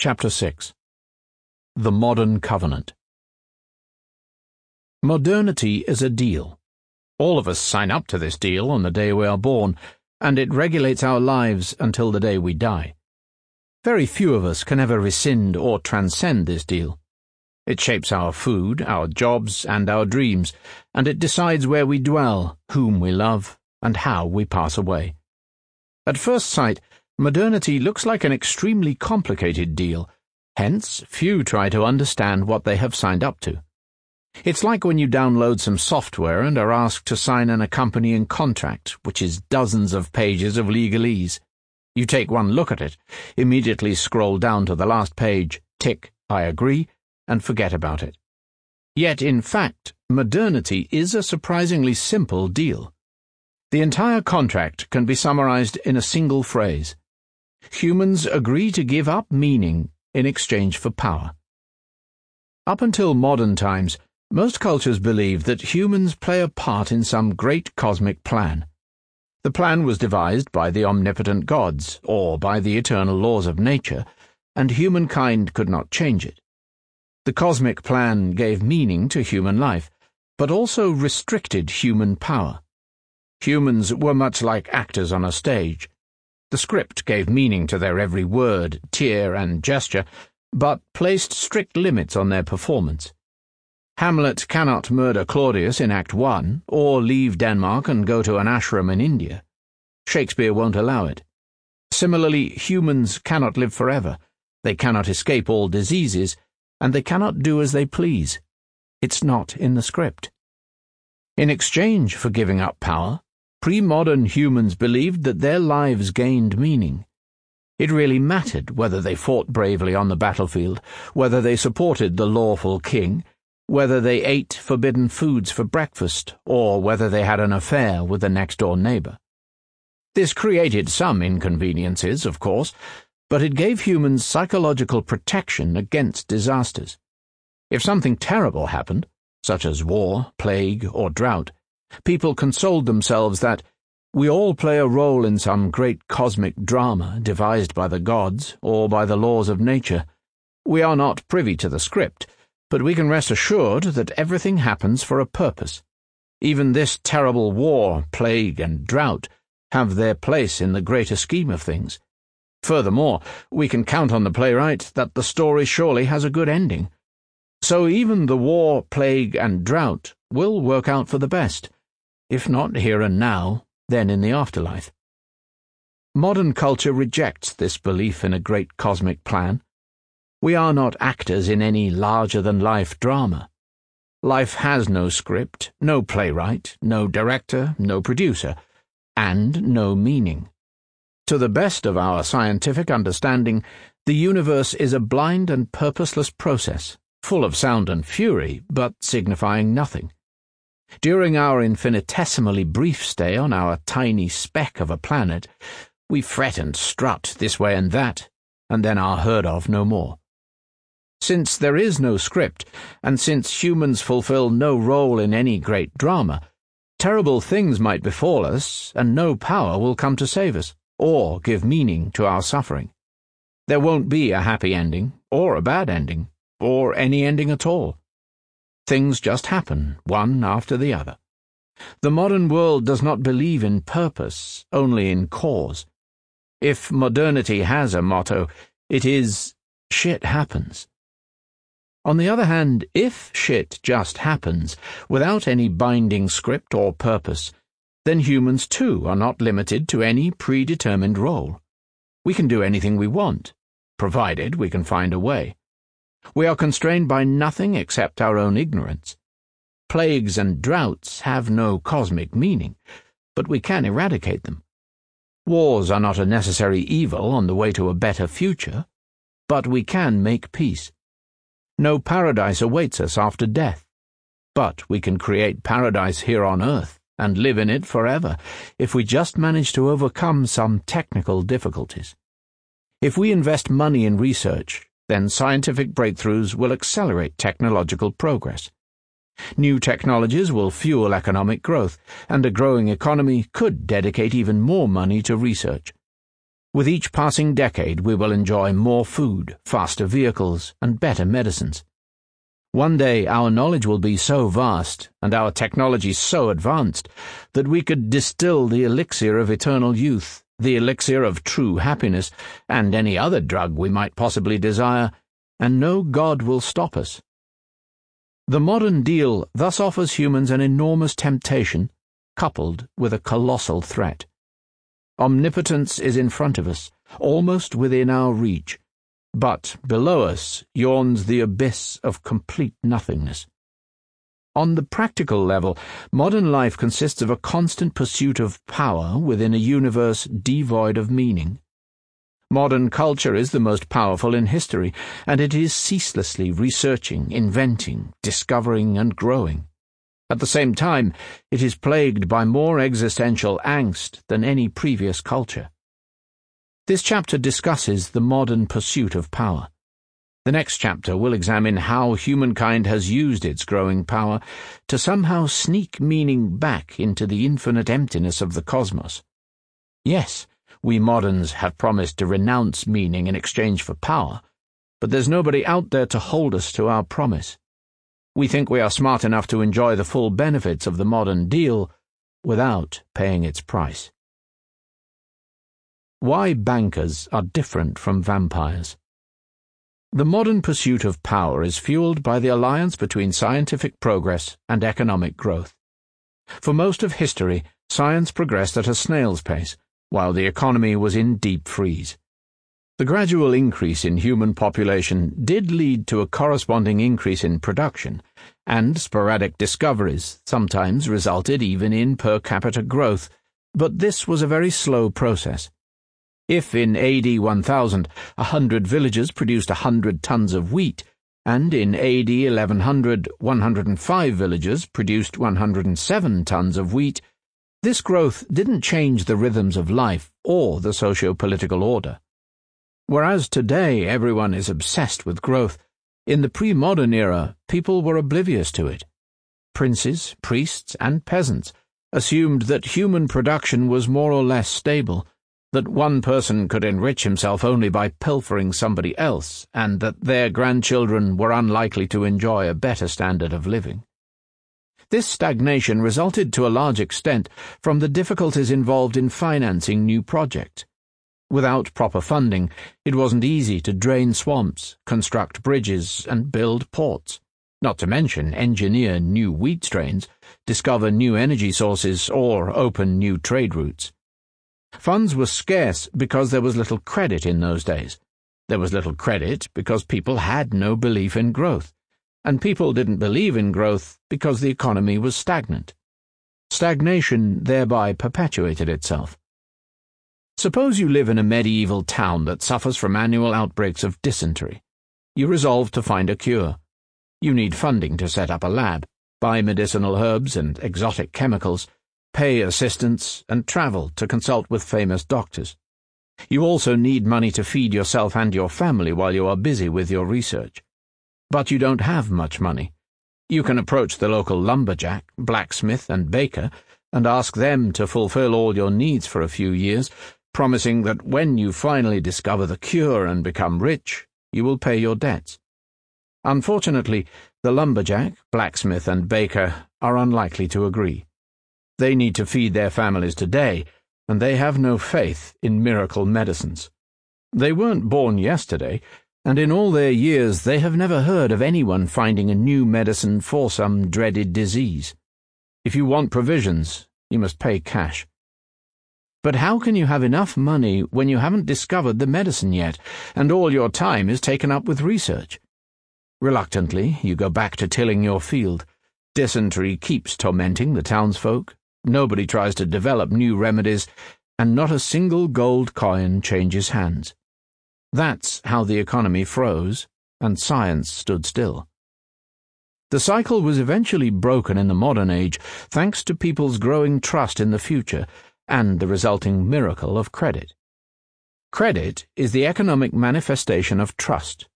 Chapter 6 The Modern Covenant Modernity is a deal. All of us sign up to this deal on the day we are born, and it regulates our lives until the day we die. Very few of us can ever rescind or transcend this deal. It shapes our food, our jobs, and our dreams, and it decides where we dwell, whom we love, and how we pass away. At first sight, Modernity looks like an extremely complicated deal, hence, few try to understand what they have signed up to. It's like when you download some software and are asked to sign an accompanying contract, which is dozens of pages of legalese. You take one look at it, immediately scroll down to the last page, tick, I agree, and forget about it. Yet, in fact, modernity is a surprisingly simple deal. The entire contract can be summarized in a single phrase humans agree to give up meaning in exchange for power. Up until modern times, most cultures believed that humans play a part in some great cosmic plan. The plan was devised by the omnipotent gods or by the eternal laws of nature, and humankind could not change it. The cosmic plan gave meaning to human life, but also restricted human power. Humans were much like actors on a stage. The script gave meaning to their every word, tear, and gesture, but placed strict limits on their performance. Hamlet cannot murder Claudius in Act 1, or leave Denmark and go to an ashram in India. Shakespeare won't allow it. Similarly, humans cannot live forever, they cannot escape all diseases, and they cannot do as they please. It's not in the script. In exchange for giving up power, pre-modern humans believed that their lives gained meaning. It really mattered whether they fought bravely on the battlefield, whether they supported the lawful king, whether they ate forbidden foods for breakfast, or whether they had an affair with the next-door neighbor. This created some inconveniences, of course, but it gave humans psychological protection against disasters. If something terrible happened, such as war, plague, or drought, People consoled themselves that we all play a role in some great cosmic drama devised by the gods or by the laws of nature. We are not privy to the script, but we can rest assured that everything happens for a purpose. Even this terrible war, plague, and drought have their place in the greater scheme of things. Furthermore, we can count on the playwright that the story surely has a good ending. So even the war, plague, and drought will work out for the best if not here and now, then in the afterlife. Modern culture rejects this belief in a great cosmic plan. We are not actors in any larger than life drama. Life has no script, no playwright, no director, no producer, and no meaning. To the best of our scientific understanding, the universe is a blind and purposeless process, full of sound and fury, but signifying nothing. During our infinitesimally brief stay on our tiny speck of a planet, we fret and strut this way and that, and then are heard of no more. Since there is no script, and since humans fulfill no role in any great drama, terrible things might befall us, and no power will come to save us, or give meaning to our suffering. There won't be a happy ending, or a bad ending, or any ending at all. Things just happen, one after the other. The modern world does not believe in purpose, only in cause. If modernity has a motto, it is shit happens. On the other hand, if shit just happens, without any binding script or purpose, then humans too are not limited to any predetermined role. We can do anything we want, provided we can find a way. We are constrained by nothing except our own ignorance. Plagues and droughts have no cosmic meaning, but we can eradicate them. Wars are not a necessary evil on the way to a better future, but we can make peace. No paradise awaits us after death, but we can create paradise here on earth and live in it forever if we just manage to overcome some technical difficulties. If we invest money in research, then scientific breakthroughs will accelerate technological progress. New technologies will fuel economic growth, and a growing economy could dedicate even more money to research. With each passing decade, we will enjoy more food, faster vehicles, and better medicines. One day, our knowledge will be so vast, and our technology so advanced, that we could distill the elixir of eternal youth, the elixir of true happiness, and any other drug we might possibly desire, and no God will stop us. The modern deal thus offers humans an enormous temptation, coupled with a colossal threat. Omnipotence is in front of us, almost within our reach, but below us yawns the abyss of complete nothingness. On the practical level, modern life consists of a constant pursuit of power within a universe devoid of meaning. Modern culture is the most powerful in history, and it is ceaselessly researching, inventing, discovering, and growing. At the same time, it is plagued by more existential angst than any previous culture. This chapter discusses the modern pursuit of power. The next chapter will examine how humankind has used its growing power to somehow sneak meaning back into the infinite emptiness of the cosmos. Yes, we moderns have promised to renounce meaning in exchange for power, but there's nobody out there to hold us to our promise. We think we are smart enough to enjoy the full benefits of the modern deal without paying its price. Why bankers are different from vampires. The modern pursuit of power is fueled by the alliance between scientific progress and economic growth. For most of history, science progressed at a snail's pace, while the economy was in deep freeze. The gradual increase in human population did lead to a corresponding increase in production, and sporadic discoveries sometimes resulted even in per capita growth, but this was a very slow process. If in AD 1000 a hundred villages produced a hundred tons of wheat, and in AD 1100 105 villages produced 107 tons of wheat, this growth didn't change the rhythms of life or the socio political order. Whereas today everyone is obsessed with growth, in the pre modern era people were oblivious to it. Princes, priests, and peasants assumed that human production was more or less stable, that one person could enrich himself only by pilfering somebody else, and that their grandchildren were unlikely to enjoy a better standard of living. This stagnation resulted to a large extent from the difficulties involved in financing new projects. Without proper funding, it wasn't easy to drain swamps, construct bridges, and build ports, not to mention engineer new wheat strains, discover new energy sources, or open new trade routes. Funds were scarce because there was little credit in those days. There was little credit because people had no belief in growth, and people didn't believe in growth because the economy was stagnant. Stagnation thereby perpetuated itself. Suppose you live in a medieval town that suffers from annual outbreaks of dysentery. You resolve to find a cure. You need funding to set up a lab, buy medicinal herbs and exotic chemicals, pay assistants, and travel to consult with famous doctors. You also need money to feed yourself and your family while you are busy with your research. But you don't have much money. You can approach the local lumberjack, blacksmith, and baker and ask them to fulfill all your needs for a few years promising that when you finally discover the cure and become rich, you will pay your debts. Unfortunately, the lumberjack, blacksmith, and baker are unlikely to agree. They need to feed their families today, and they have no faith in miracle medicines. They weren't born yesterday, and in all their years they have never heard of anyone finding a new medicine for some dreaded disease. If you want provisions, you must pay cash. But how can you have enough money when you haven't discovered the medicine yet, and all your time is taken up with research? Reluctantly, you go back to tilling your field. Dysentery keeps tormenting the townsfolk. Nobody tries to develop new remedies, and not a single gold coin changes hands. That's how the economy froze, and science stood still. The cycle was eventually broken in the modern age thanks to people's growing trust in the future and the resulting miracle of credit. Credit is the economic manifestation of trust.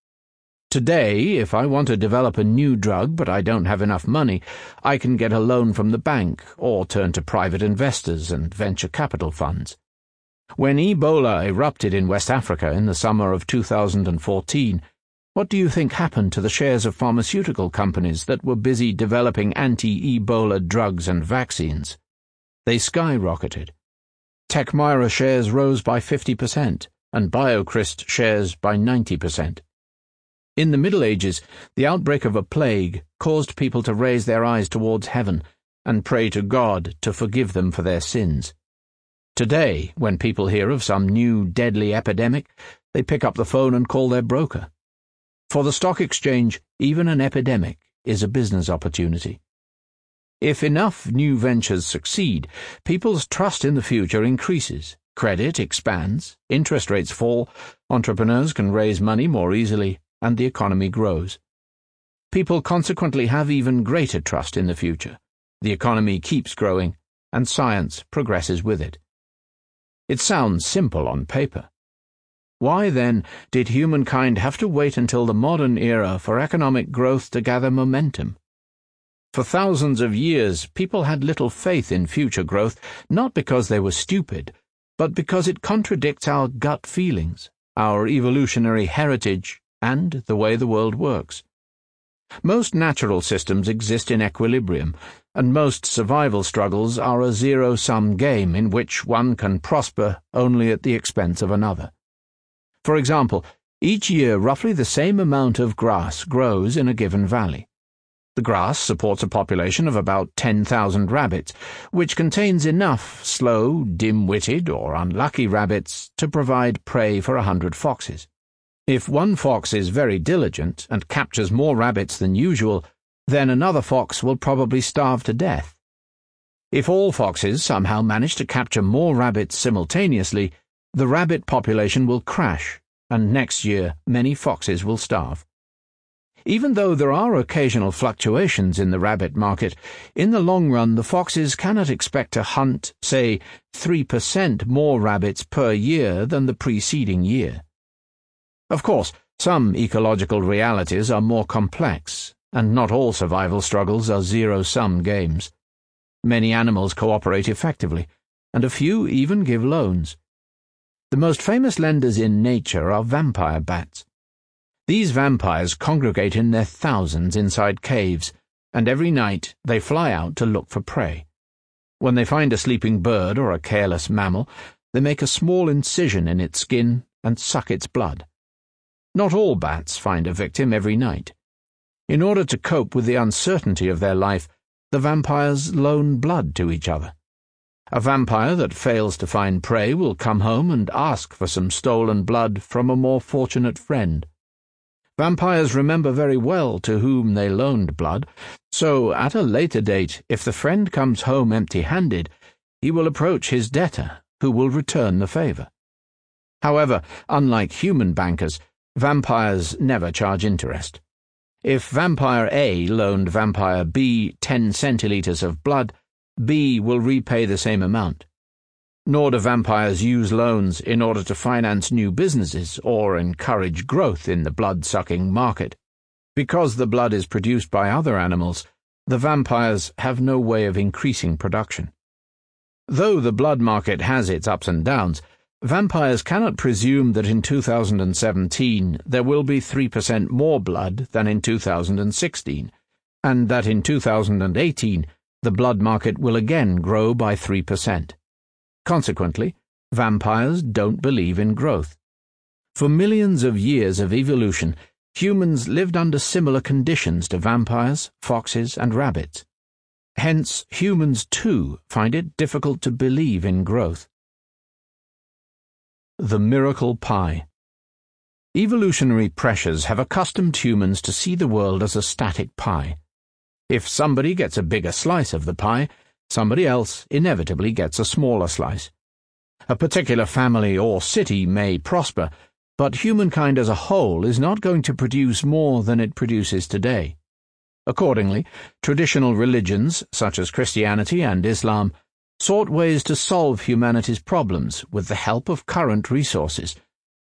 Today, if I want to develop a new drug but I don't have enough money, I can get a loan from the bank or turn to private investors and venture capital funds. When Ebola erupted in West Africa in the summer of 2014, what do you think happened to the shares of pharmaceutical companies that were busy developing anti Ebola drugs and vaccines? They skyrocketed. Tekmira shares rose by 50%, and BioCryst shares by 90%. In the Middle Ages, the outbreak of a plague caused people to raise their eyes towards heaven and pray to God to forgive them for their sins. Today, when people hear of some new deadly epidemic, they pick up the phone and call their broker. For the stock exchange, even an epidemic is a business opportunity. If enough new ventures succeed, people's trust in the future increases, credit expands, interest rates fall, entrepreneurs can raise money more easily, and the economy grows. People consequently have even greater trust in the future. The economy keeps growing, and science progresses with it. It sounds simple on paper. Why, then, did humankind have to wait until the modern era for economic growth to gather momentum? For thousands of years, people had little faith in future growth, not because they were stupid, but because it contradicts our gut feelings, our evolutionary heritage, and the way the world works. Most natural systems exist in equilibrium, and most survival struggles are a zero sum game in which one can prosper only at the expense of another. For example, each year roughly the same amount of grass grows in a given valley. The grass supports a population of about 10,000 rabbits, which contains enough slow, dim witted, or unlucky rabbits to provide prey for a hundred foxes. If one fox is very diligent and captures more rabbits than usual, then another fox will probably starve to death. If all foxes somehow manage to capture more rabbits simultaneously, the rabbit population will crash, and next year many foxes will starve. Even though there are occasional fluctuations in the rabbit market, in the long run the foxes cannot expect to hunt, say, 3% more rabbits per year than the preceding year. Of course, some ecological realities are more complex, and not all survival struggles are zero sum games. Many animals cooperate effectively, and a few even give loans. The most famous lenders in nature are vampire bats. These vampires congregate in their thousands inside caves, and every night they fly out to look for prey. When they find a sleeping bird or a careless mammal, they make a small incision in its skin and suck its blood. Not all bats find a victim every night. In order to cope with the uncertainty of their life, the vampires loan blood to each other. A vampire that fails to find prey will come home and ask for some stolen blood from a more fortunate friend. Vampires remember very well to whom they loaned blood, so at a later date, if the friend comes home empty handed, he will approach his debtor, who will return the favor. However, unlike human bankers, Vampires never charge interest. If Vampire A loaned Vampire B 10 centiliters of blood, B will repay the same amount. Nor do vampires use loans in order to finance new businesses or encourage growth in the blood sucking market. Because the blood is produced by other animals, the vampires have no way of increasing production. Though the blood market has its ups and downs, Vampires cannot presume that in 2017 there will be 3% more blood than in 2016, and that in 2018 the blood market will again grow by 3%. Consequently, vampires don't believe in growth. For millions of years of evolution, humans lived under similar conditions to vampires, foxes, and rabbits. Hence, humans too find it difficult to believe in growth. The Miracle Pie Evolutionary pressures have accustomed humans to see the world as a static pie. If somebody gets a bigger slice of the pie, somebody else inevitably gets a smaller slice. A particular family or city may prosper, but humankind as a whole is not going to produce more than it produces today. Accordingly, traditional religions, such as Christianity and Islam, sought ways to solve humanity's problems with the help of current resources,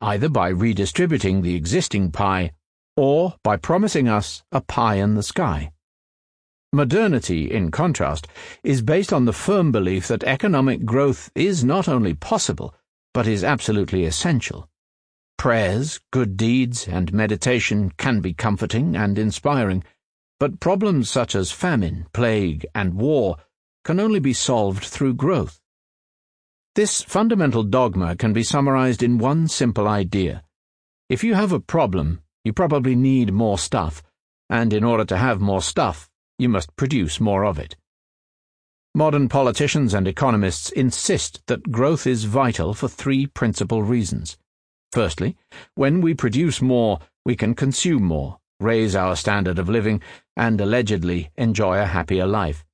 either by redistributing the existing pie or by promising us a pie in the sky. Modernity, in contrast, is based on the firm belief that economic growth is not only possible, but is absolutely essential. Prayers, good deeds, and meditation can be comforting and inspiring, but problems such as famine, plague, and war can only be solved through growth. This fundamental dogma can be summarized in one simple idea. If you have a problem, you probably need more stuff, and in order to have more stuff, you must produce more of it. Modern politicians and economists insist that growth is vital for three principal reasons. Firstly, when we produce more, we can consume more, raise our standard of living, and allegedly enjoy a happier life.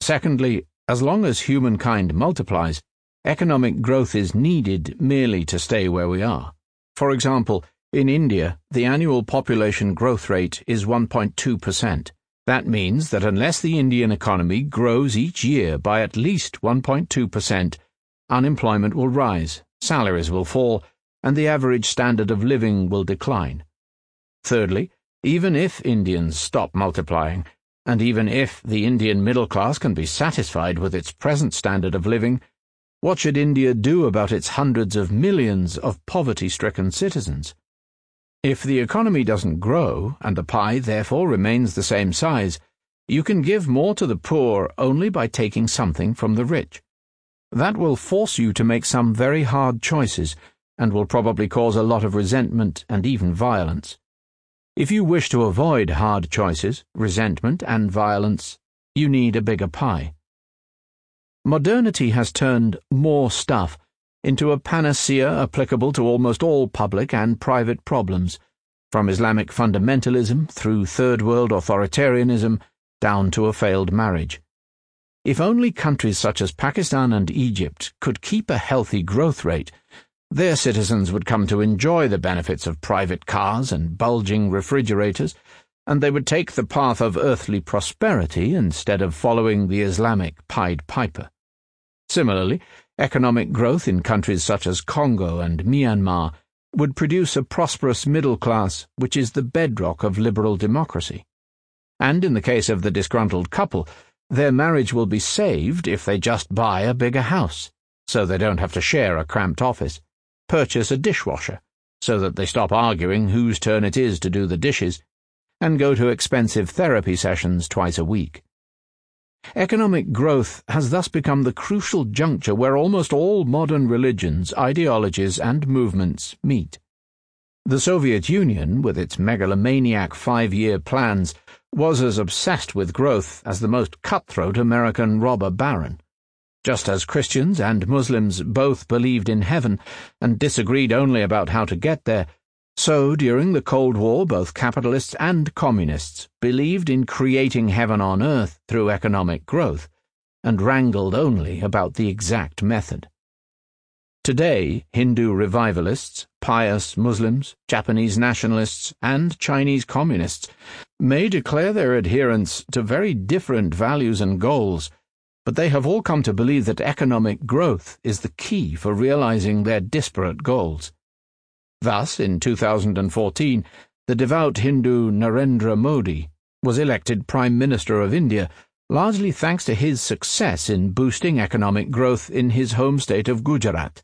Secondly, as long as humankind multiplies, economic growth is needed merely to stay where we are. For example, in India, the annual population growth rate is 1.2%. That means that unless the Indian economy grows each year by at least 1.2%, unemployment will rise, salaries will fall, and the average standard of living will decline. Thirdly, even if Indians stop multiplying, and even if the Indian middle class can be satisfied with its present standard of living, what should India do about its hundreds of millions of poverty stricken citizens? If the economy doesn't grow, and the pie therefore remains the same size, you can give more to the poor only by taking something from the rich. That will force you to make some very hard choices, and will probably cause a lot of resentment and even violence. If you wish to avoid hard choices, resentment, and violence, you need a bigger pie. Modernity has turned more stuff into a panacea applicable to almost all public and private problems, from Islamic fundamentalism through Third World authoritarianism down to a failed marriage. If only countries such as Pakistan and Egypt could keep a healthy growth rate, their citizens would come to enjoy the benefits of private cars and bulging refrigerators, and they would take the path of earthly prosperity instead of following the Islamic Pied Piper. Similarly, economic growth in countries such as Congo and Myanmar would produce a prosperous middle class which is the bedrock of liberal democracy. And in the case of the disgruntled couple, their marriage will be saved if they just buy a bigger house, so they don't have to share a cramped office purchase a dishwasher so that they stop arguing whose turn it is to do the dishes, and go to expensive therapy sessions twice a week. Economic growth has thus become the crucial juncture where almost all modern religions, ideologies, and movements meet. The Soviet Union, with its megalomaniac five year plans, was as obsessed with growth as the most cutthroat American robber baron. Just as Christians and Muslims both believed in heaven and disagreed only about how to get there, so during the Cold War both capitalists and communists believed in creating heaven on earth through economic growth and wrangled only about the exact method. Today, Hindu revivalists, pious Muslims, Japanese nationalists, and Chinese communists may declare their adherence to very different values and goals but they have all come to believe that economic growth is the key for realizing their disparate goals. Thus, in 2014, the devout Hindu Narendra Modi was elected Prime Minister of India, largely thanks to his success in boosting economic growth in his home state of Gujarat,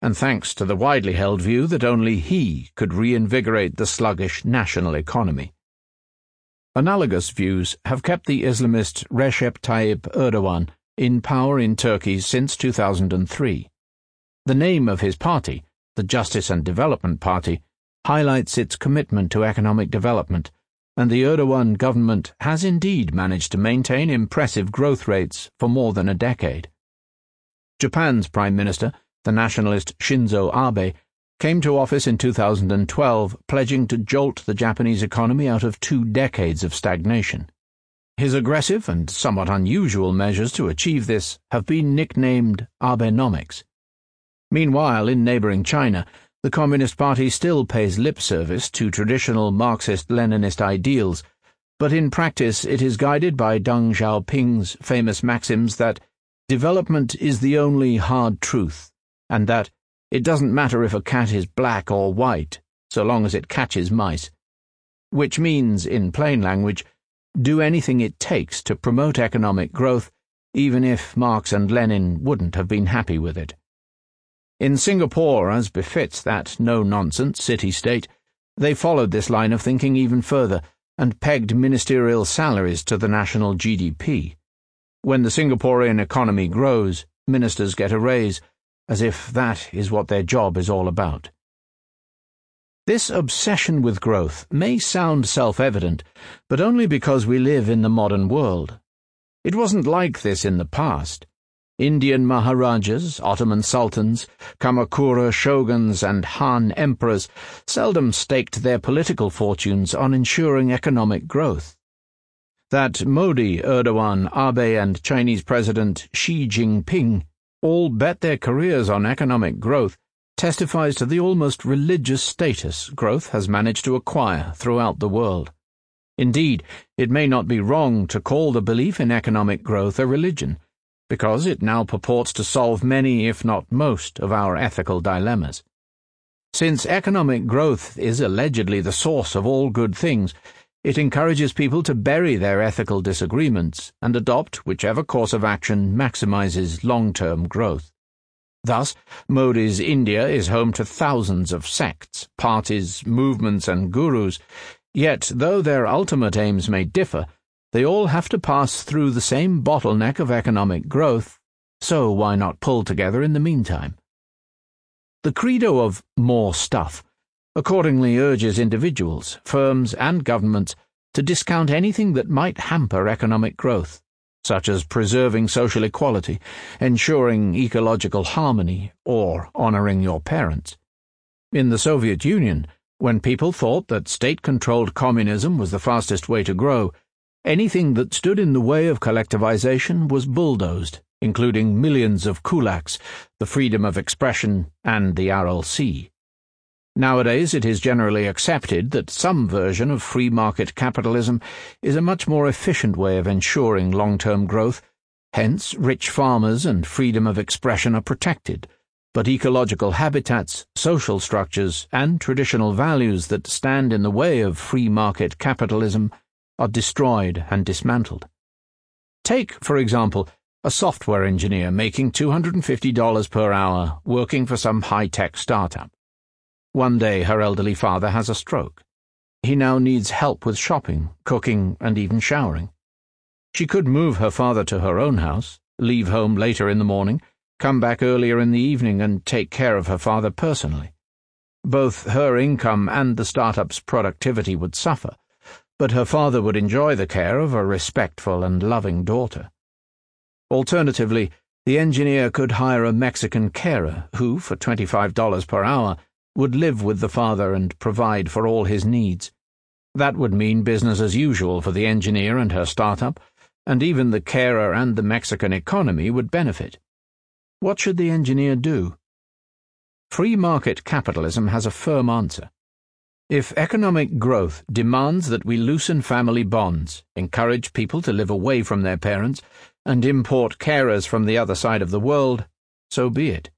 and thanks to the widely held view that only he could reinvigorate the sluggish national economy. Analogous views have kept the Islamist Recep Tayyip Erdogan in power in Turkey since 2003. The name of his party, the Justice and Development Party, highlights its commitment to economic development, and the Erdogan government has indeed managed to maintain impressive growth rates for more than a decade. Japan's Prime Minister, the nationalist Shinzo Abe, came to office in 2012 pledging to jolt the Japanese economy out of two decades of stagnation. His aggressive and somewhat unusual measures to achieve this have been nicknamed Abenomics. Meanwhile, in neighboring China, the Communist Party still pays lip service to traditional Marxist Leninist ideals, but in practice it is guided by Deng Xiaoping's famous maxims that development is the only hard truth, and that it doesn't matter if a cat is black or white, so long as it catches mice. Which means, in plain language, do anything it takes to promote economic growth, even if Marx and Lenin wouldn't have been happy with it. In Singapore, as befits that no nonsense city state, they followed this line of thinking even further and pegged ministerial salaries to the national GDP. When the Singaporean economy grows, ministers get a raise, as if that is what their job is all about. This obsession with growth may sound self evident, but only because we live in the modern world. It wasn't like this in the past. Indian Maharajas, Ottoman sultans, Kamakura shoguns, and Han emperors seldom staked their political fortunes on ensuring economic growth. That Modi, Erdogan, Abe, and Chinese President Xi Jinping all bet their careers on economic growth testifies to the almost religious status growth has managed to acquire throughout the world. Indeed, it may not be wrong to call the belief in economic growth a religion, because it now purports to solve many, if not most, of our ethical dilemmas. Since economic growth is allegedly the source of all good things, it encourages people to bury their ethical disagreements and adopt whichever course of action maximizes long term growth. Thus, Modi's India is home to thousands of sects, parties, movements, and gurus, yet, though their ultimate aims may differ, they all have to pass through the same bottleneck of economic growth, so why not pull together in the meantime? The credo of more stuff accordingly urges individuals, firms, and governments to discount anything that might hamper economic growth such as preserving social equality, ensuring ecological harmony, or honoring your parents. In the Soviet Union, when people thought that state controlled communism was the fastest way to grow, anything that stood in the way of collectivization was bulldozed, including millions of kulaks, the freedom of expression, and the Aral Sea. Nowadays, it is generally accepted that some version of free market capitalism is a much more efficient way of ensuring long term growth. Hence, rich farmers and freedom of expression are protected, but ecological habitats, social structures, and traditional values that stand in the way of free market capitalism are destroyed and dismantled. Take, for example, a software engineer making $250 per hour working for some high tech startup. One day her elderly father has a stroke. He now needs help with shopping, cooking, and even showering. She could move her father to her own house, leave home later in the morning, come back earlier in the evening, and take care of her father personally. Both her income and the startup's productivity would suffer, but her father would enjoy the care of a respectful and loving daughter. Alternatively, the engineer could hire a Mexican carer who, for $25 per hour, would live with the father and provide for all his needs. That would mean business as usual for the engineer and her startup, and even the carer and the Mexican economy would benefit. What should the engineer do? Free market capitalism has a firm answer. If economic growth demands that we loosen family bonds, encourage people to live away from their parents, and import carers from the other side of the world, so be it.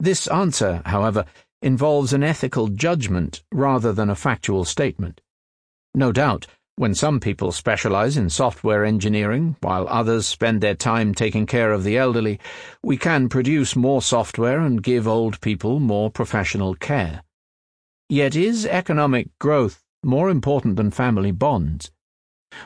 This answer, however, involves an ethical judgment rather than a factual statement. No doubt, when some people specialize in software engineering while others spend their time taking care of the elderly, we can produce more software and give old people more professional care. Yet is economic growth more important than family bonds?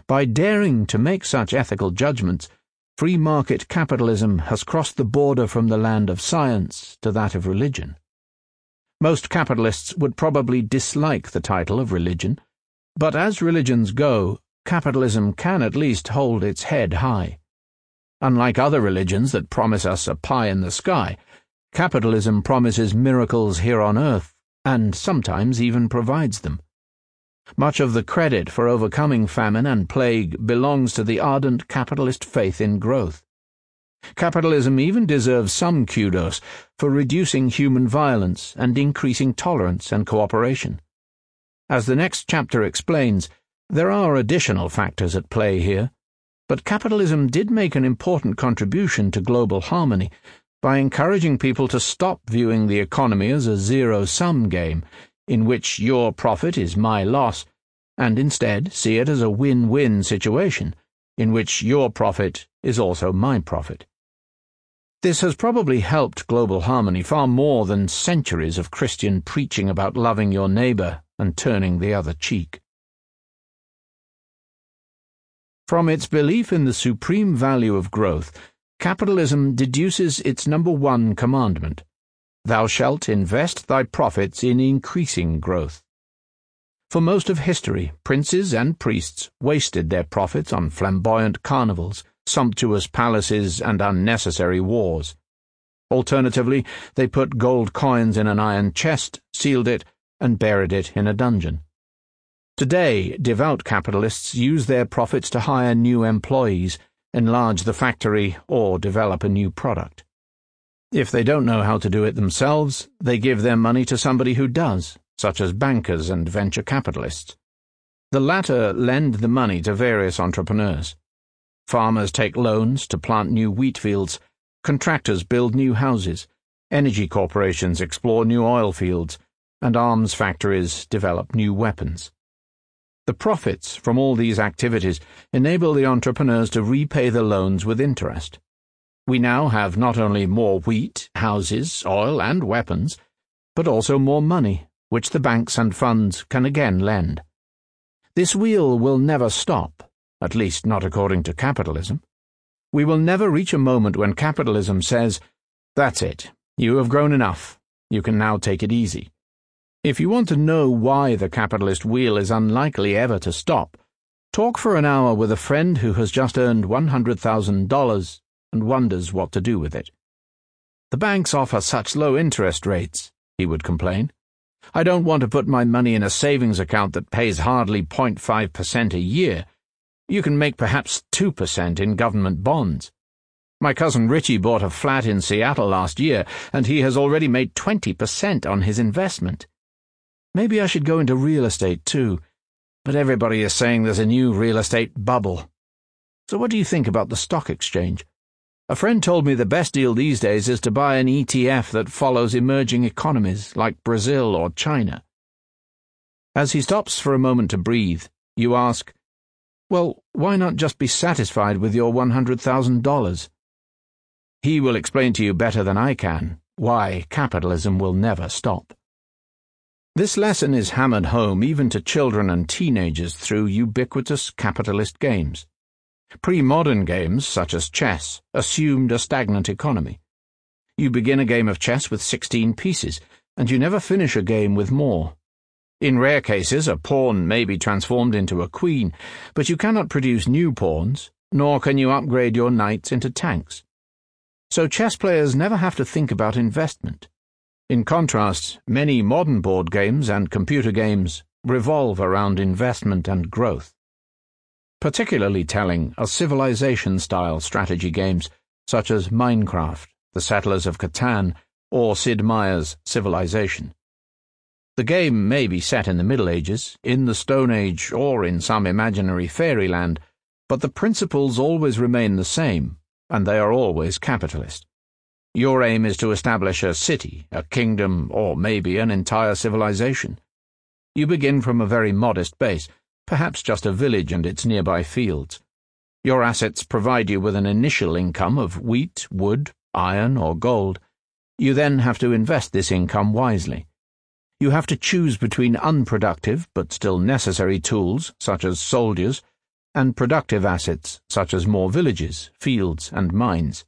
By daring to make such ethical judgments, free market capitalism has crossed the border from the land of science to that of religion. Most capitalists would probably dislike the title of religion, but as religions go, capitalism can at least hold its head high. Unlike other religions that promise us a pie in the sky, capitalism promises miracles here on earth, and sometimes even provides them. Much of the credit for overcoming famine and plague belongs to the ardent capitalist faith in growth. Capitalism even deserves some kudos for reducing human violence and increasing tolerance and cooperation. As the next chapter explains, there are additional factors at play here, but capitalism did make an important contribution to global harmony by encouraging people to stop viewing the economy as a zero sum game in which your profit is my loss, and instead see it as a win win situation in which your profit is also my profit. This has probably helped global harmony far more than centuries of Christian preaching about loving your neighbor and turning the other cheek. From its belief in the supreme value of growth, capitalism deduces its number one commandment Thou shalt invest thy profits in increasing growth. For most of history, princes and priests wasted their profits on flamboyant carnivals sumptuous palaces, and unnecessary wars. Alternatively, they put gold coins in an iron chest, sealed it, and buried it in a dungeon. Today, devout capitalists use their profits to hire new employees, enlarge the factory, or develop a new product. If they don't know how to do it themselves, they give their money to somebody who does, such as bankers and venture capitalists. The latter lend the money to various entrepreneurs. Farmers take loans to plant new wheat fields, contractors build new houses, energy corporations explore new oil fields, and arms factories develop new weapons. The profits from all these activities enable the entrepreneurs to repay the loans with interest. We now have not only more wheat, houses, oil, and weapons, but also more money, which the banks and funds can again lend. This wheel will never stop at least not according to capitalism. We will never reach a moment when capitalism says, That's it, you have grown enough, you can now take it easy. If you want to know why the capitalist wheel is unlikely ever to stop, talk for an hour with a friend who has just earned $100,000 and wonders what to do with it. The banks offer such low interest rates, he would complain. I don't want to put my money in a savings account that pays hardly 0.5% a year you can make perhaps 2% in government bonds. My cousin Richie bought a flat in Seattle last year, and he has already made 20% on his investment. Maybe I should go into real estate too, but everybody is saying there's a new real estate bubble. So what do you think about the stock exchange? A friend told me the best deal these days is to buy an ETF that follows emerging economies like Brazil or China. As he stops for a moment to breathe, you ask, well, why not just be satisfied with your $100,000? He will explain to you better than I can why capitalism will never stop. This lesson is hammered home even to children and teenagers through ubiquitous capitalist games. Pre modern games, such as chess, assumed a stagnant economy. You begin a game of chess with 16 pieces, and you never finish a game with more. In rare cases, a pawn may be transformed into a queen, but you cannot produce new pawns, nor can you upgrade your knights into tanks. So chess players never have to think about investment. In contrast, many modern board games and computer games revolve around investment and growth. Particularly telling are civilization style strategy games such as Minecraft, The Settlers of Catan, or Sid Meier's Civilization. The game may be set in the Middle Ages, in the Stone Age, or in some imaginary fairyland, but the principles always remain the same, and they are always capitalist. Your aim is to establish a city, a kingdom, or maybe an entire civilization. You begin from a very modest base, perhaps just a village and its nearby fields. Your assets provide you with an initial income of wheat, wood, iron, or gold. You then have to invest this income wisely. You have to choose between unproductive but still necessary tools, such as soldiers, and productive assets, such as more villages, fields, and mines.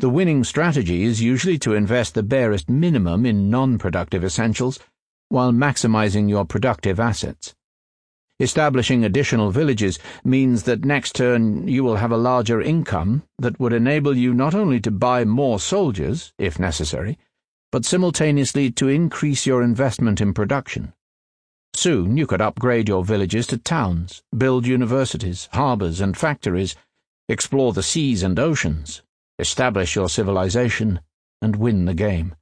The winning strategy is usually to invest the barest minimum in non productive essentials while maximizing your productive assets. Establishing additional villages means that next turn you will have a larger income that would enable you not only to buy more soldiers, if necessary, but simultaneously to increase your investment in production. Soon you could upgrade your villages to towns, build universities, harbours, and factories, explore the seas and oceans, establish your civilization, and win the game.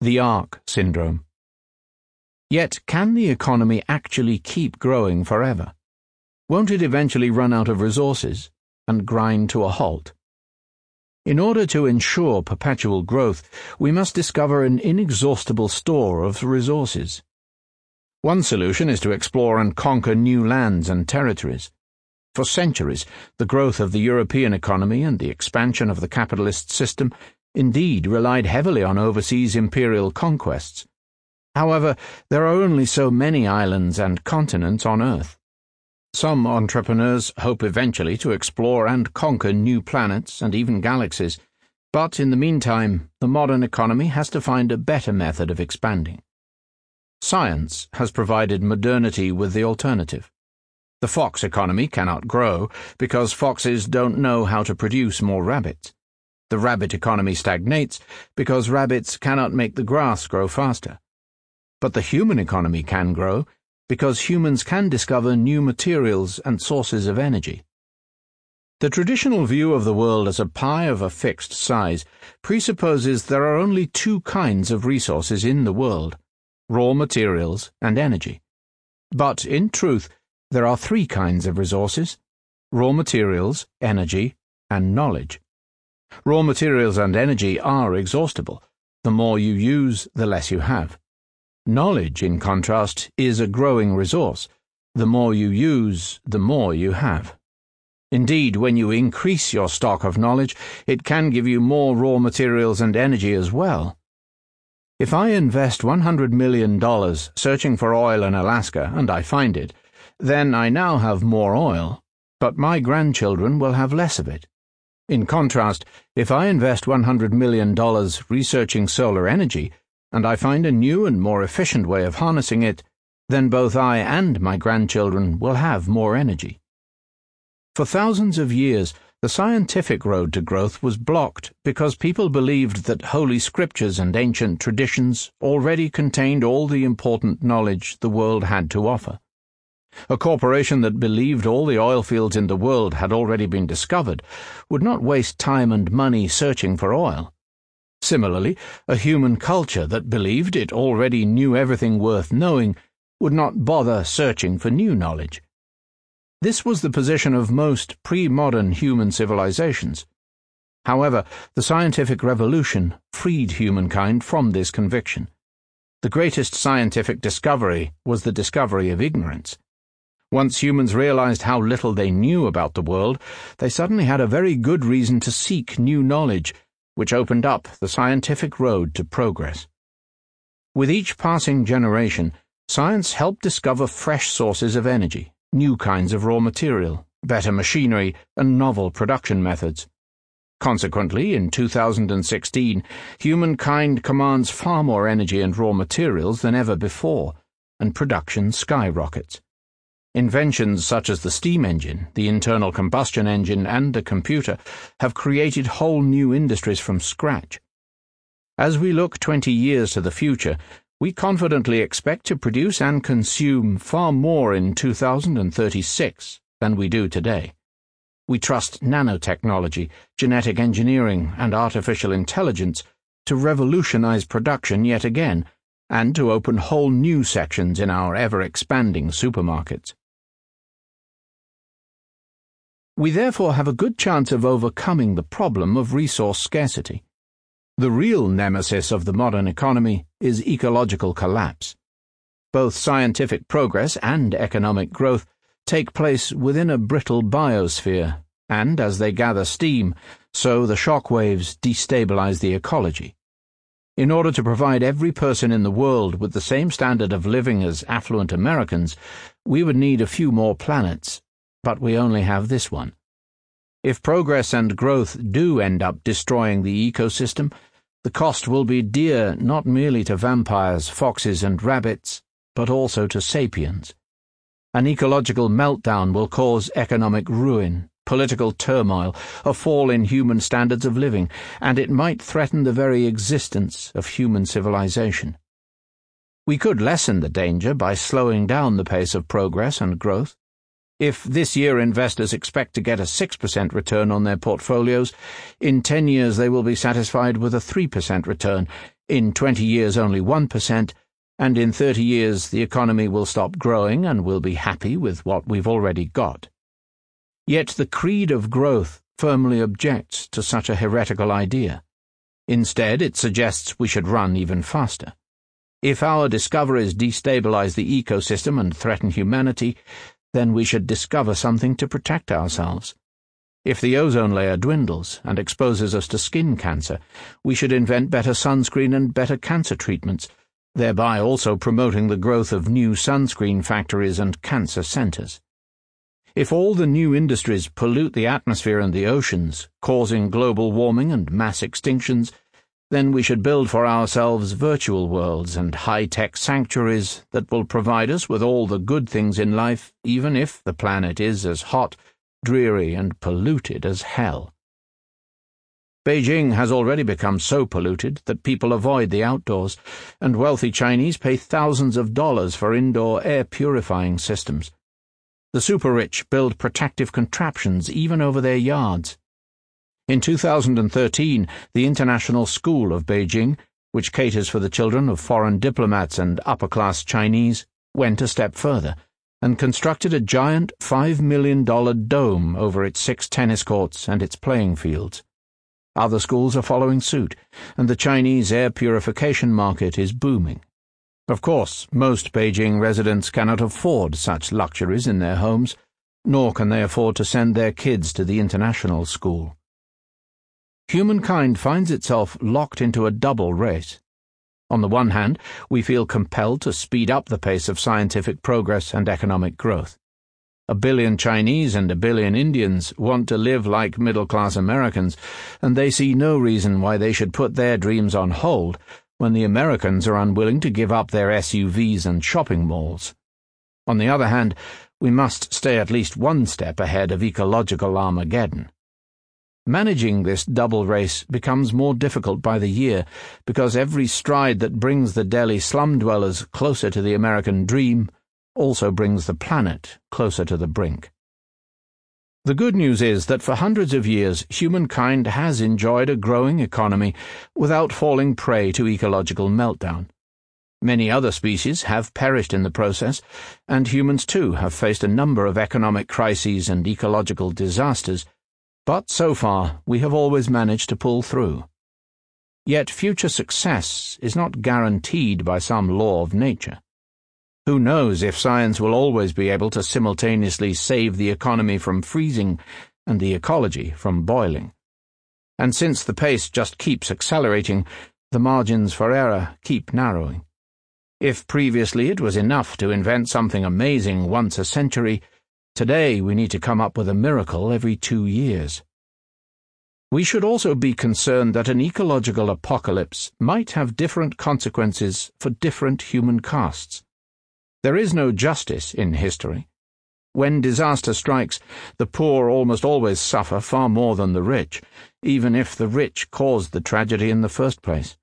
The Ark Syndrome. Yet, can the economy actually keep growing forever? Won't it eventually run out of resources and grind to a halt? In order to ensure perpetual growth, we must discover an inexhaustible store of resources. One solution is to explore and conquer new lands and territories. For centuries, the growth of the European economy and the expansion of the capitalist system indeed relied heavily on overseas imperial conquests. However, there are only so many islands and continents on Earth. Some entrepreneurs hope eventually to explore and conquer new planets and even galaxies, but in the meantime, the modern economy has to find a better method of expanding. Science has provided modernity with the alternative. The fox economy cannot grow because foxes don't know how to produce more rabbits. The rabbit economy stagnates because rabbits cannot make the grass grow faster. But the human economy can grow because humans can discover new materials and sources of energy. The traditional view of the world as a pie of a fixed size presupposes there are only two kinds of resources in the world raw materials and energy. But in truth, there are three kinds of resources raw materials, energy, and knowledge. Raw materials and energy are exhaustible. The more you use, the less you have. Knowledge, in contrast, is a growing resource. The more you use, the more you have. Indeed, when you increase your stock of knowledge, it can give you more raw materials and energy as well. If I invest $100 million searching for oil in Alaska and I find it, then I now have more oil, but my grandchildren will have less of it. In contrast, if I invest $100 million researching solar energy, and I find a new and more efficient way of harnessing it, then both I and my grandchildren will have more energy. For thousands of years, the scientific road to growth was blocked because people believed that holy scriptures and ancient traditions already contained all the important knowledge the world had to offer. A corporation that believed all the oil fields in the world had already been discovered would not waste time and money searching for oil. Similarly, a human culture that believed it already knew everything worth knowing would not bother searching for new knowledge. This was the position of most pre modern human civilizations. However, the scientific revolution freed humankind from this conviction. The greatest scientific discovery was the discovery of ignorance. Once humans realized how little they knew about the world, they suddenly had a very good reason to seek new knowledge which opened up the scientific road to progress. With each passing generation, science helped discover fresh sources of energy, new kinds of raw material, better machinery, and novel production methods. Consequently, in 2016, humankind commands far more energy and raw materials than ever before, and production skyrockets. Inventions such as the steam engine, the internal combustion engine, and the computer have created whole new industries from scratch. As we look 20 years to the future, we confidently expect to produce and consume far more in 2036 than we do today. We trust nanotechnology, genetic engineering, and artificial intelligence to revolutionize production yet again and to open whole new sections in our ever expanding supermarkets. We therefore have a good chance of overcoming the problem of resource scarcity. The real nemesis of the modern economy is ecological collapse. Both scientific progress and economic growth take place within a brittle biosphere, and as they gather steam, so the shock waves destabilize the ecology. In order to provide every person in the world with the same standard of living as affluent Americans, we would need a few more planets but we only have this one. If progress and growth do end up destroying the ecosystem, the cost will be dear not merely to vampires, foxes, and rabbits, but also to sapiens. An ecological meltdown will cause economic ruin, political turmoil, a fall in human standards of living, and it might threaten the very existence of human civilization. We could lessen the danger by slowing down the pace of progress and growth. If this year investors expect to get a 6% return on their portfolios, in 10 years they will be satisfied with a 3% return, in 20 years only 1%, and in 30 years the economy will stop growing and we'll be happy with what we've already got. Yet the creed of growth firmly objects to such a heretical idea. Instead, it suggests we should run even faster. If our discoveries destabilize the ecosystem and threaten humanity, then we should discover something to protect ourselves. If the ozone layer dwindles and exposes us to skin cancer, we should invent better sunscreen and better cancer treatments, thereby also promoting the growth of new sunscreen factories and cancer centers. If all the new industries pollute the atmosphere and the oceans, causing global warming and mass extinctions, then we should build for ourselves virtual worlds and high tech sanctuaries that will provide us with all the good things in life, even if the planet is as hot, dreary, and polluted as hell. Beijing has already become so polluted that people avoid the outdoors, and wealthy Chinese pay thousands of dollars for indoor air purifying systems. The super rich build protective contraptions even over their yards. In 2013, the International School of Beijing, which caters for the children of foreign diplomats and upper class Chinese, went a step further and constructed a giant $5 million dome over its six tennis courts and its playing fields. Other schools are following suit, and the Chinese air purification market is booming. Of course, most Beijing residents cannot afford such luxuries in their homes, nor can they afford to send their kids to the international school. Humankind finds itself locked into a double race. On the one hand, we feel compelled to speed up the pace of scientific progress and economic growth. A billion Chinese and a billion Indians want to live like middle class Americans, and they see no reason why they should put their dreams on hold when the Americans are unwilling to give up their SUVs and shopping malls. On the other hand, we must stay at least one step ahead of ecological Armageddon. Managing this double race becomes more difficult by the year because every stride that brings the Delhi slum dwellers closer to the American dream also brings the planet closer to the brink. The good news is that for hundreds of years humankind has enjoyed a growing economy without falling prey to ecological meltdown. Many other species have perished in the process, and humans too have faced a number of economic crises and ecological disasters, but so far we have always managed to pull through. Yet future success is not guaranteed by some law of nature. Who knows if science will always be able to simultaneously save the economy from freezing and the ecology from boiling? And since the pace just keeps accelerating, the margins for error keep narrowing. If previously it was enough to invent something amazing once a century, today we need to come up with a miracle every two years. We should also be concerned that an ecological apocalypse might have different consequences for different human castes. There is no justice in history. When disaster strikes, the poor almost always suffer far more than the rich, even if the rich caused the tragedy in the first place.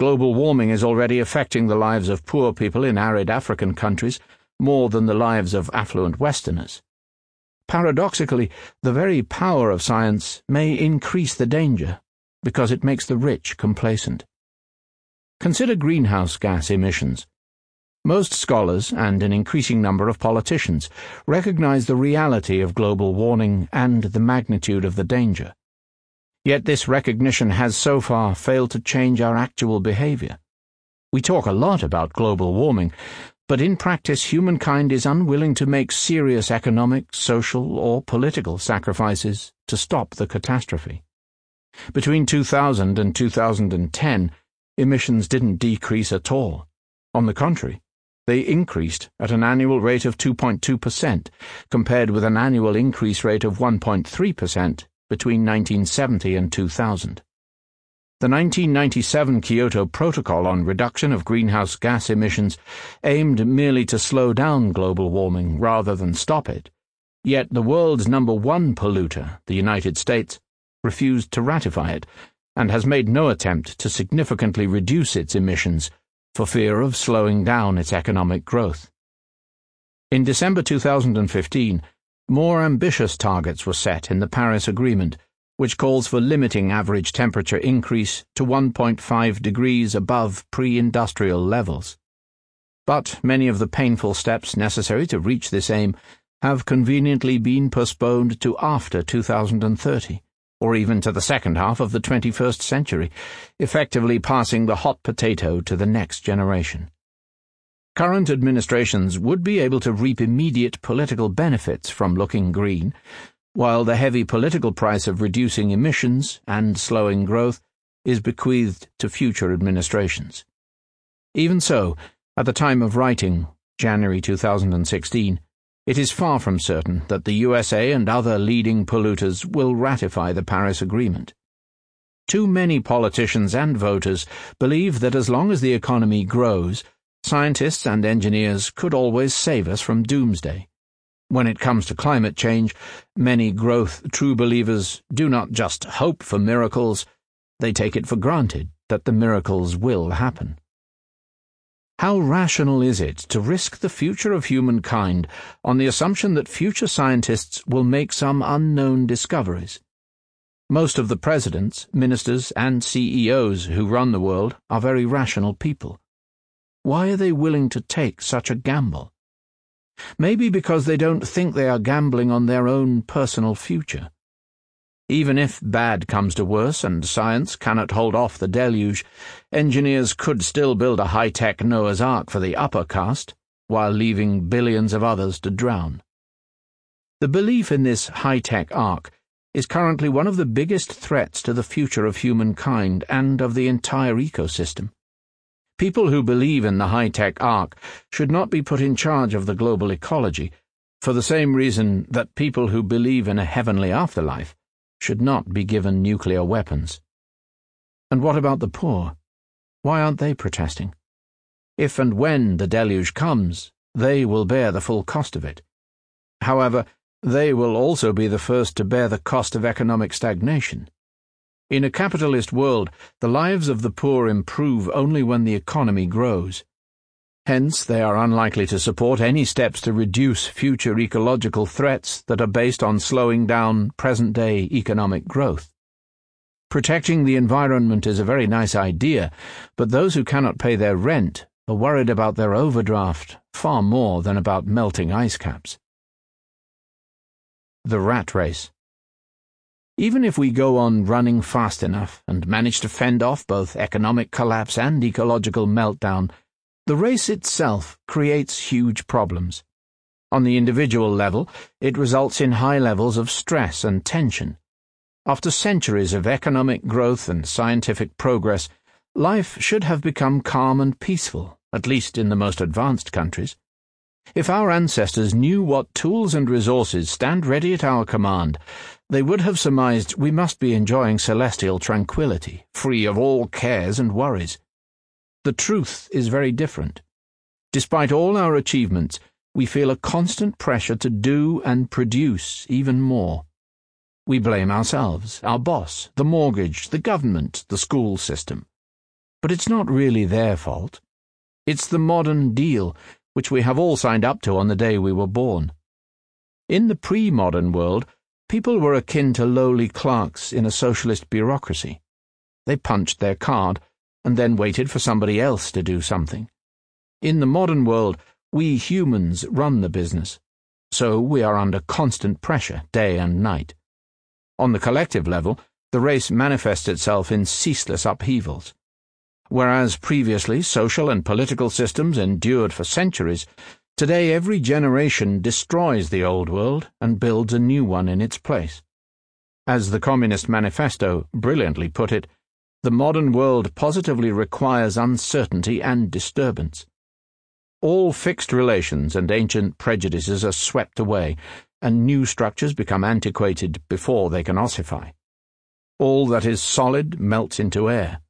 Global warming is already affecting the lives of poor people in arid African countries more than the lives of affluent Westerners. Paradoxically, the very power of science may increase the danger because it makes the rich complacent. Consider greenhouse gas emissions. Most scholars and an increasing number of politicians recognize the reality of global warming and the magnitude of the danger. Yet this recognition has so far failed to change our actual behavior. We talk a lot about global warming, but in practice humankind is unwilling to make serious economic, social, or political sacrifices to stop the catastrophe. Between 2000 and 2010, emissions didn't decrease at all. On the contrary, they increased at an annual rate of 2.2%, compared with an annual increase rate of 1.3% between 1970 and 2000. The 1997 Kyoto Protocol on Reduction of Greenhouse Gas Emissions aimed merely to slow down global warming rather than stop it. Yet the world's number one polluter, the United States, refused to ratify it and has made no attempt to significantly reduce its emissions for fear of slowing down its economic growth. In December 2015, more ambitious targets were set in the Paris Agreement, which calls for limiting average temperature increase to 1.5 degrees above pre industrial levels. But many of the painful steps necessary to reach this aim have conveniently been postponed to after 2030 or even to the second half of the 21st century, effectively passing the hot potato to the next generation. Current administrations would be able to reap immediate political benefits from looking green, while the heavy political price of reducing emissions and slowing growth is bequeathed to future administrations. Even so, at the time of writing, January 2016, it is far from certain that the USA and other leading polluters will ratify the Paris Agreement. Too many politicians and voters believe that as long as the economy grows, Scientists and engineers could always save us from doomsday. When it comes to climate change, many growth true believers do not just hope for miracles, they take it for granted that the miracles will happen. How rational is it to risk the future of humankind on the assumption that future scientists will make some unknown discoveries? Most of the presidents, ministers, and CEOs who run the world are very rational people. Why are they willing to take such a gamble? Maybe because they don't think they are gambling on their own personal future. Even if bad comes to worse and science cannot hold off the deluge, engineers could still build a high-tech Noah's Ark for the upper caste, while leaving billions of others to drown. The belief in this high-tech ark is currently one of the biggest threats to the future of humankind and of the entire ecosystem. People who believe in the high tech ark should not be put in charge of the global ecology, for the same reason that people who believe in a heavenly afterlife should not be given nuclear weapons. And what about the poor? Why aren't they protesting? If and when the deluge comes, they will bear the full cost of it. However, they will also be the first to bear the cost of economic stagnation. In a capitalist world, the lives of the poor improve only when the economy grows. Hence, they are unlikely to support any steps to reduce future ecological threats that are based on slowing down present day economic growth. Protecting the environment is a very nice idea, but those who cannot pay their rent are worried about their overdraft far more than about melting ice caps. The Rat Race even if we go on running fast enough and manage to fend off both economic collapse and ecological meltdown, the race itself creates huge problems. On the individual level, it results in high levels of stress and tension. After centuries of economic growth and scientific progress, life should have become calm and peaceful, at least in the most advanced countries. If our ancestors knew what tools and resources stand ready at our command, they would have surmised we must be enjoying celestial tranquility, free of all cares and worries. The truth is very different. Despite all our achievements, we feel a constant pressure to do and produce even more. We blame ourselves, our boss, the mortgage, the government, the school system. But it's not really their fault. It's the modern deal which we have all signed up to on the day we were born. In the pre modern world, people were akin to lowly clerks in a socialist bureaucracy. They punched their card and then waited for somebody else to do something. In the modern world, we humans run the business, so we are under constant pressure day and night. On the collective level, the race manifests itself in ceaseless upheavals. Whereas previously social and political systems endured for centuries, today every generation destroys the old world and builds a new one in its place. As the Communist Manifesto brilliantly put it, the modern world positively requires uncertainty and disturbance. All fixed relations and ancient prejudices are swept away, and new structures become antiquated before they can ossify. All that is solid melts into air.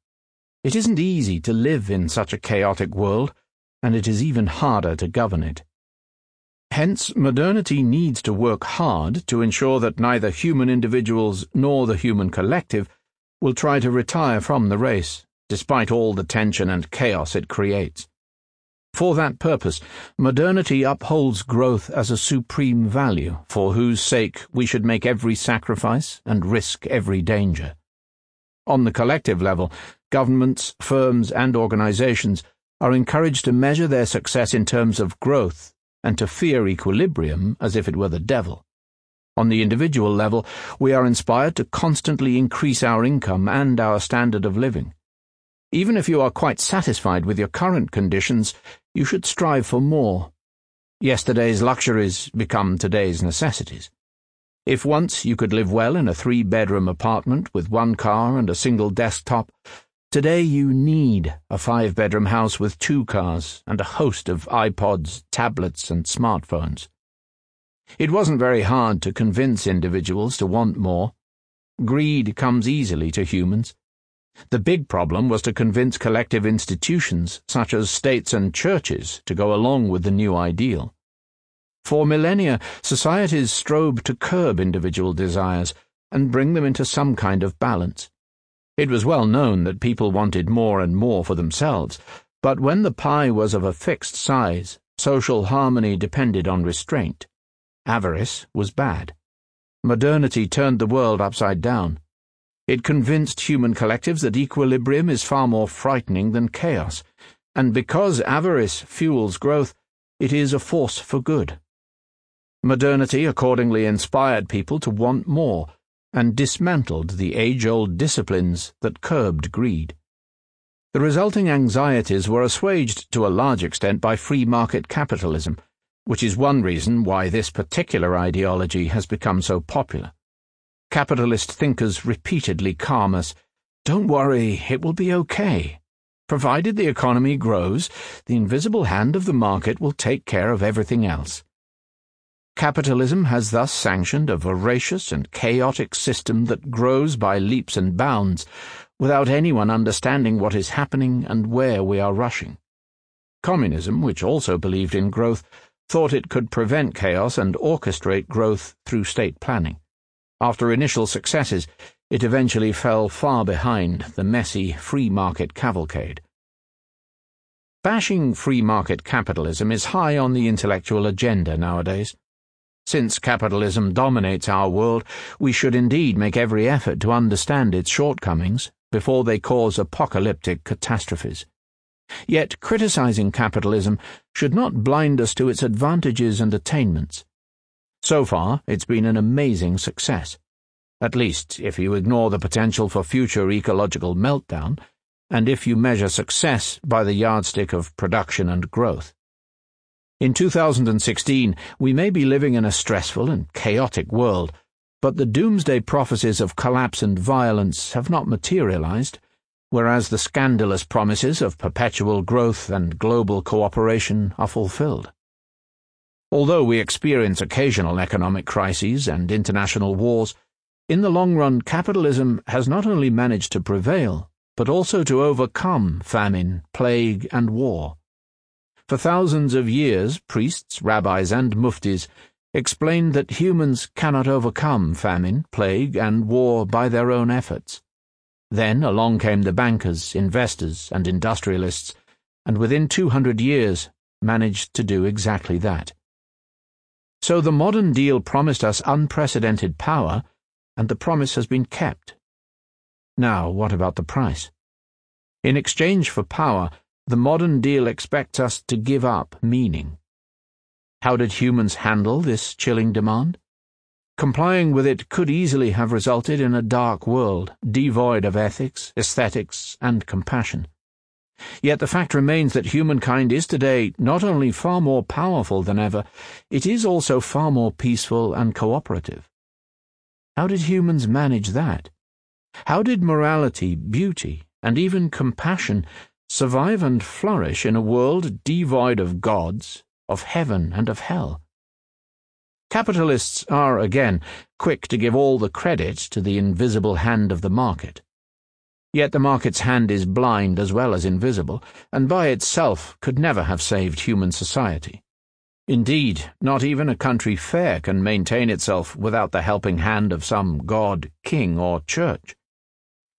It isn't easy to live in such a chaotic world, and it is even harder to govern it. Hence, modernity needs to work hard to ensure that neither human individuals nor the human collective will try to retire from the race, despite all the tension and chaos it creates. For that purpose, modernity upholds growth as a supreme value, for whose sake we should make every sacrifice and risk every danger. On the collective level, governments, firms, and organizations are encouraged to measure their success in terms of growth and to fear equilibrium as if it were the devil. On the individual level, we are inspired to constantly increase our income and our standard of living. Even if you are quite satisfied with your current conditions, you should strive for more. Yesterday's luxuries become today's necessities. If once you could live well in a three bedroom apartment with one car and a single desktop, today you need a five bedroom house with two cars and a host of iPods, tablets, and smartphones. It wasn't very hard to convince individuals to want more. Greed comes easily to humans. The big problem was to convince collective institutions, such as states and churches, to go along with the new ideal. For millennia, societies strove to curb individual desires and bring them into some kind of balance. It was well known that people wanted more and more for themselves, but when the pie was of a fixed size, social harmony depended on restraint. Avarice was bad. Modernity turned the world upside down. It convinced human collectives that equilibrium is far more frightening than chaos, and because avarice fuels growth, it is a force for good. Modernity accordingly inspired people to want more and dismantled the age old disciplines that curbed greed. The resulting anxieties were assuaged to a large extent by free market capitalism, which is one reason why this particular ideology has become so popular. Capitalist thinkers repeatedly calm us don't worry, it will be okay. Provided the economy grows, the invisible hand of the market will take care of everything else. Capitalism has thus sanctioned a voracious and chaotic system that grows by leaps and bounds, without anyone understanding what is happening and where we are rushing. Communism, which also believed in growth, thought it could prevent chaos and orchestrate growth through state planning. After initial successes, it eventually fell far behind the messy free market cavalcade. Bashing free market capitalism is high on the intellectual agenda nowadays. Since capitalism dominates our world, we should indeed make every effort to understand its shortcomings before they cause apocalyptic catastrophes. Yet criticizing capitalism should not blind us to its advantages and attainments. So far, it's been an amazing success. At least, if you ignore the potential for future ecological meltdown, and if you measure success by the yardstick of production and growth. In 2016, we may be living in a stressful and chaotic world, but the doomsday prophecies of collapse and violence have not materialized, whereas the scandalous promises of perpetual growth and global cooperation are fulfilled. Although we experience occasional economic crises and international wars, in the long run, capitalism has not only managed to prevail, but also to overcome famine, plague, and war. For thousands of years, priests, rabbis, and muftis explained that humans cannot overcome famine, plague, and war by their own efforts. Then along came the bankers, investors, and industrialists, and within 200 years managed to do exactly that. So the modern deal promised us unprecedented power, and the promise has been kept. Now, what about the price? In exchange for power, the modern deal expects us to give up meaning. How did humans handle this chilling demand? Complying with it could easily have resulted in a dark world, devoid of ethics, aesthetics, and compassion. Yet the fact remains that humankind is today not only far more powerful than ever, it is also far more peaceful and cooperative. How did humans manage that? How did morality, beauty, and even compassion survive and flourish in a world devoid of gods, of heaven, and of hell. Capitalists are, again, quick to give all the credit to the invisible hand of the market. Yet the market's hand is blind as well as invisible, and by itself could never have saved human society. Indeed, not even a country fair can maintain itself without the helping hand of some god, king, or church.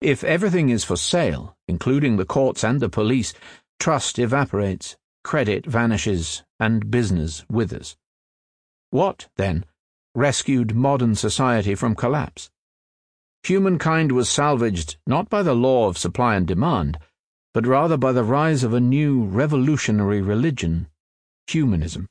If everything is for sale, including the courts and the police, trust evaporates, credit vanishes, and business withers. What, then, rescued modern society from collapse? Humankind was salvaged not by the law of supply and demand, but rather by the rise of a new revolutionary religion, humanism.